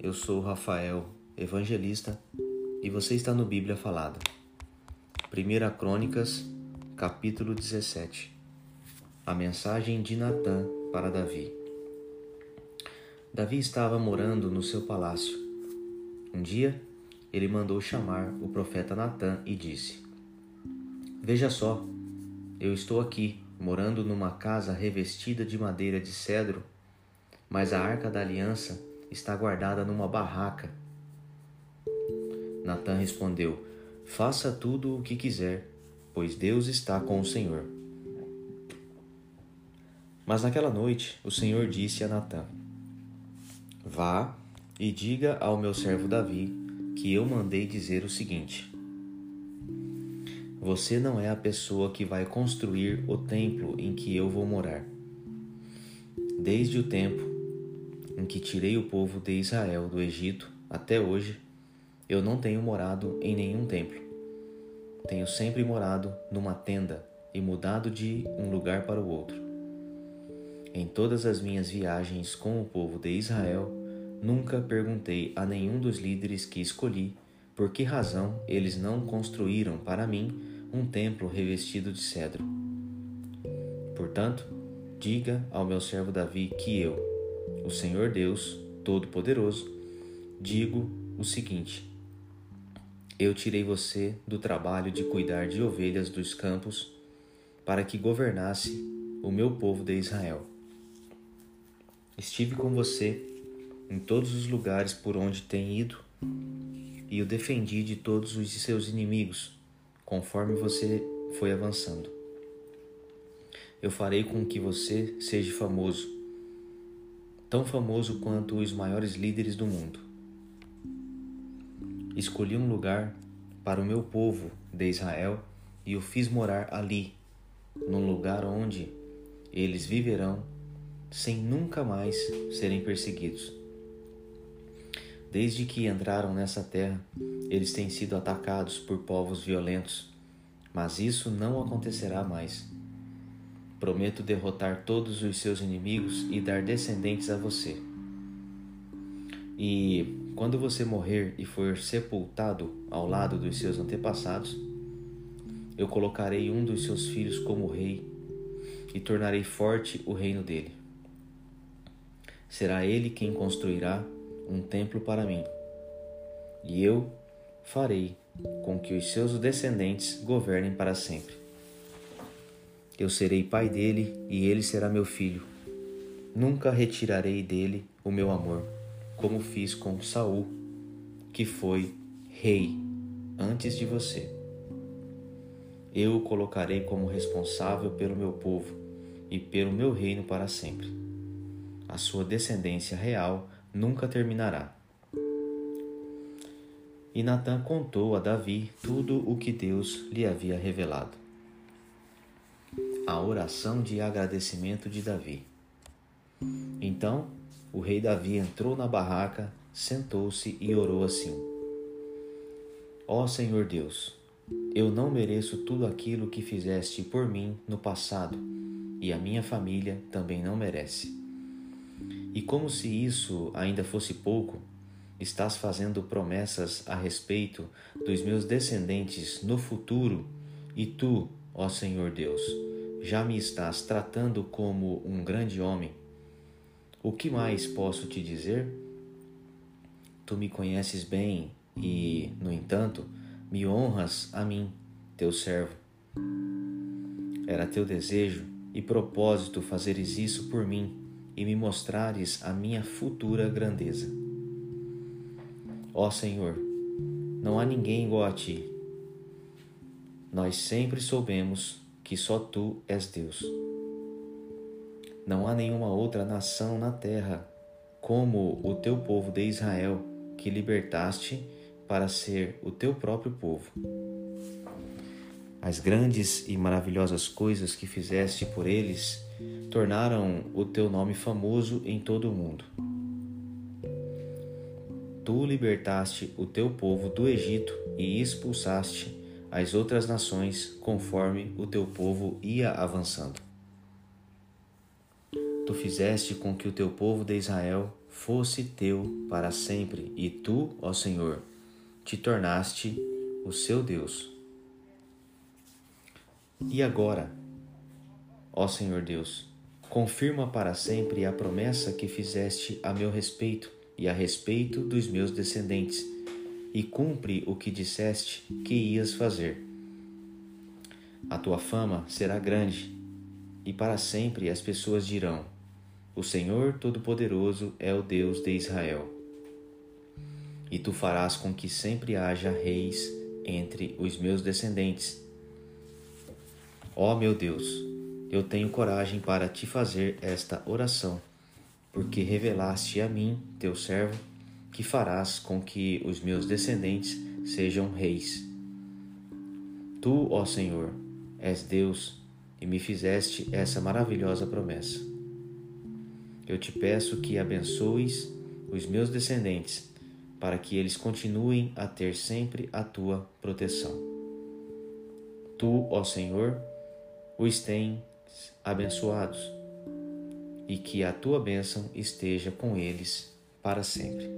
eu sou Rafael, evangelista, e você está no Bíblia Falada. 1 Crônicas, capítulo 17. A mensagem de Natã para Davi. Davi estava morando no seu palácio. Um dia, ele mandou chamar o profeta Natã e disse: Veja só, eu estou aqui, morando numa casa revestida de madeira de cedro, mas a arca da aliança está guardada numa barraca. Natã respondeu: Faça tudo o que quiser, pois Deus está com o Senhor. Mas naquela noite o Senhor disse a Natã: Vá e diga ao meu servo Davi que eu mandei dizer o seguinte: Você não é a pessoa que vai construir o templo em que eu vou morar. Desde o tempo em que tirei o povo de Israel do Egito até hoje, eu não tenho morado em nenhum templo. Tenho sempre morado numa tenda e mudado de um lugar para o outro. Em todas as minhas viagens com o povo de Israel, Nunca perguntei a nenhum dos líderes que escolhi por que razão eles não construíram para mim um templo revestido de cedro. Portanto, diga ao meu servo Davi que eu, o Senhor Deus Todo-Poderoso, digo o seguinte: Eu tirei você do trabalho de cuidar de ovelhas dos campos para que governasse o meu povo de Israel. Estive com você em todos os lugares por onde tem ido, e o defendi de todos os seus inimigos, conforme você foi avançando. Eu farei com que você seja famoso, tão famoso quanto os maiores líderes do mundo. Escolhi um lugar para o meu povo de Israel e o fiz morar ali, num lugar onde eles viverão sem nunca mais serem perseguidos. Desde que entraram nessa terra, eles têm sido atacados por povos violentos, mas isso não acontecerá mais. Prometo derrotar todos os seus inimigos e dar descendentes a você. E quando você morrer e for sepultado ao lado dos seus antepassados, eu colocarei um dos seus filhos como rei e tornarei forte o reino dele. Será ele quem construirá um templo para mim, e eu farei com que os seus descendentes governem para sempre. Eu serei pai dele e ele será meu filho. Nunca retirarei dele o meu amor, como fiz com Saul, que foi rei antes de você. Eu o colocarei como responsável pelo meu povo e pelo meu reino para sempre. A sua descendência real nunca terminará. E Natã contou a Davi tudo o que Deus lhe havia revelado. A oração de agradecimento de Davi. Então o rei Davi entrou na barraca, sentou-se e orou assim: Ó Senhor Deus, eu não mereço tudo aquilo que fizeste por mim no passado, e a minha família também não merece. E como se isso ainda fosse pouco, estás fazendo promessas a respeito dos meus descendentes no futuro, e tu, ó Senhor Deus, já me estás tratando como um grande homem. O que mais posso te dizer? Tu me conheces bem e, no entanto, me honras a mim, teu servo. Era teu desejo e propósito fazeres isso por mim e me mostrares a minha futura grandeza. Ó Senhor, não há ninguém igual a ti. Nós sempre soubemos que só tu és Deus. Não há nenhuma outra nação na terra como o teu povo de Israel que libertaste para ser o teu próprio povo. As grandes e maravilhosas coisas que fizeste por eles tornaram o teu nome famoso em todo o mundo. Tu libertaste o teu povo do Egito e expulsaste as outras nações conforme o teu povo ia avançando. Tu fizeste com que o teu povo de Israel fosse teu para sempre, e tu, ó Senhor, te tornaste o seu Deus. E agora, ó Senhor Deus, confirma para sempre a promessa que fizeste a meu respeito e a respeito dos meus descendentes, e cumpre o que disseste que ias fazer. A tua fama será grande, e para sempre as pessoas dirão: O Senhor Todo-Poderoso é o Deus de Israel. E tu farás com que sempre haja reis entre os meus descendentes. Ó meu Deus, eu tenho coragem para te fazer esta oração, porque revelaste a mim, teu servo, que farás com que os meus descendentes sejam reis. Tu, ó Senhor, és Deus e me fizeste essa maravilhosa promessa. Eu te peço que abençoes os meus descendentes, para que eles continuem a ter sempre a tua proteção. Tu, ó Senhor, os tens abençoados, e que a tua bênção esteja com eles para sempre.